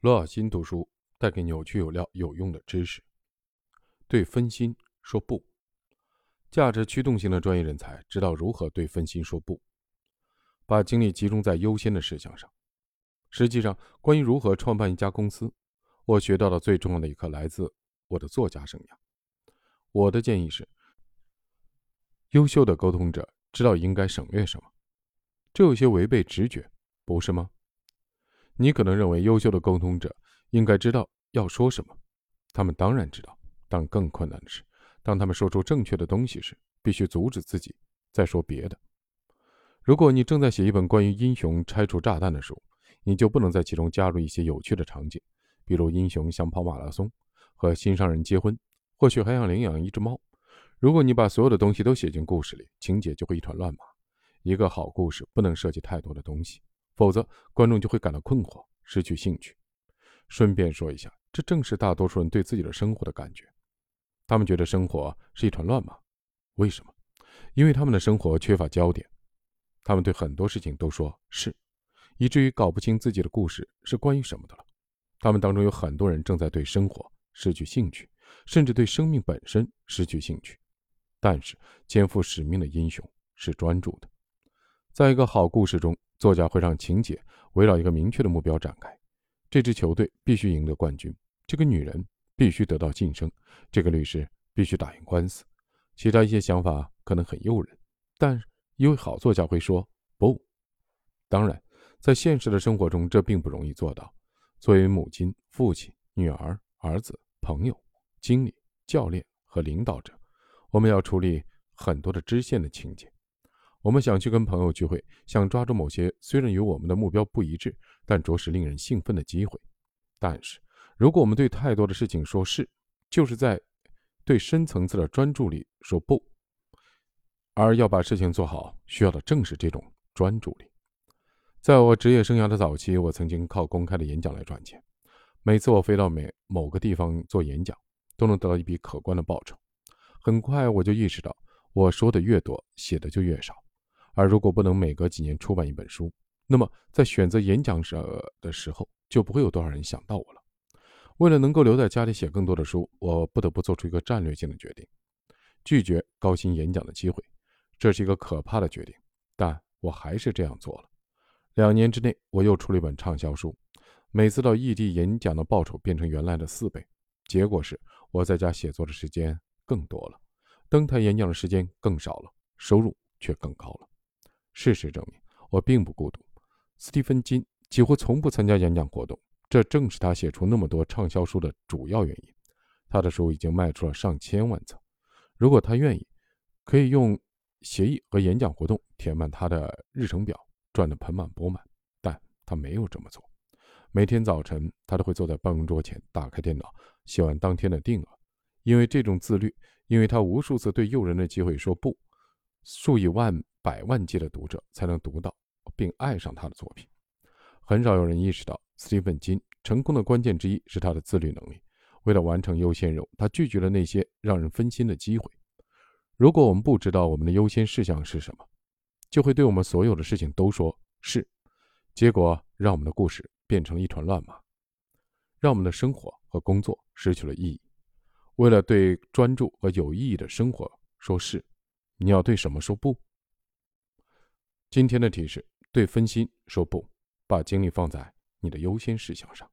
罗小新读书带给你有趣有料有用的知识。对分心说不，价值驱动型的专业人才知道如何对分心说不，把精力集中在优先的事项上。实际上，关于如何创办一家公司，我学到的最重要的一课来自我的作家生涯。我的建议是：优秀的沟通者知道应该省略什么，这有些违背直觉，不是吗？你可能认为优秀的沟通者应该知道要说什么，他们当然知道，但更困难的是，当他们说出正确的东西时，必须阻止自己再说别的。如果你正在写一本关于英雄拆除炸弹的书，你就不能在其中加入一些有趣的场景，比如英雄想跑马拉松，和心上人结婚，或许还想领养一只猫。如果你把所有的东西都写进故事里，情节就会一团乱麻。一个好故事不能涉及太多的东西。否则，观众就会感到困惑，失去兴趣。顺便说一下，这正是大多数人对自己的生活的感觉。他们觉得生活是一团乱麻。为什么？因为他们的生活缺乏焦点。他们对很多事情都说是，以至于搞不清自己的故事是关于什么的了。他们当中有很多人正在对生活失去兴趣，甚至对生命本身失去兴趣。但是，肩负使命的英雄是专注的。在一个好故事中。作家会让情节围绕一个明确的目标展开：这支球队必须赢得冠军，这个女人必须得到晋升，这个律师必须打赢官司。其他一些想法可能很诱人，但一位好作家会说不。当然，在现实的生活中，这并不容易做到。作为母亲、父亲、女儿、儿子、朋友、经理、教练和领导者，我们要处理很多的支线的情节。我们想去跟朋友聚会，想抓住某些虽然与我们的目标不一致，但着实令人兴奋的机会。但是，如果我们对太多的事情说是，就是在对深层次的专注力说不。而要把事情做好，需要的正是这种专注力。在我职业生涯的早期，我曾经靠公开的演讲来赚钱。每次我飞到每某个地方做演讲，都能得到一笔可观的报酬。很快我就意识到，我说的越多，写的就越少。而如果不能每隔几年出版一本书，那么在选择演讲者的时候，就不会有多少人想到我了。为了能够留在家里写更多的书，我不得不做出一个战略性的决定，拒绝高薪演讲的机会。这是一个可怕的决定，但我还是这样做了。两年之内，我又出了一本畅销书，每次到异地演讲的报酬变成原来的四倍。结果是，我在家写作的时间更多了，登台演讲的时间更少了，收入却更高了。事实证明，我并不孤独。斯蒂芬金几乎从不参加演讲活动，这正是他写出那么多畅销书的主要原因。他的书已经卖出了上千万册。如果他愿意，可以用协议和演讲活动填满他的日程表，赚得盆满钵满。但他没有这么做。每天早晨，他都会坐在办公桌前，打开电脑，写完当天的定额。因为这种自律，因为他无数次对诱人的机会说不，数以万。百万计的读者才能读到并爱上他的作品。很少有人意识到，斯蒂芬金成功的关键之一是他的自律能力。为了完成优先任务，他拒绝了那些让人分心的机会。如果我们不知道我们的优先事项是什么，就会对我们所有的事情都说是，结果让我们的故事变成了一团乱麻，让我们的生活和工作失去了意义。为了对专注和有意义的生活说是，你要对什么说不？今天的提示：对分心说不，把精力放在你的优先事项上。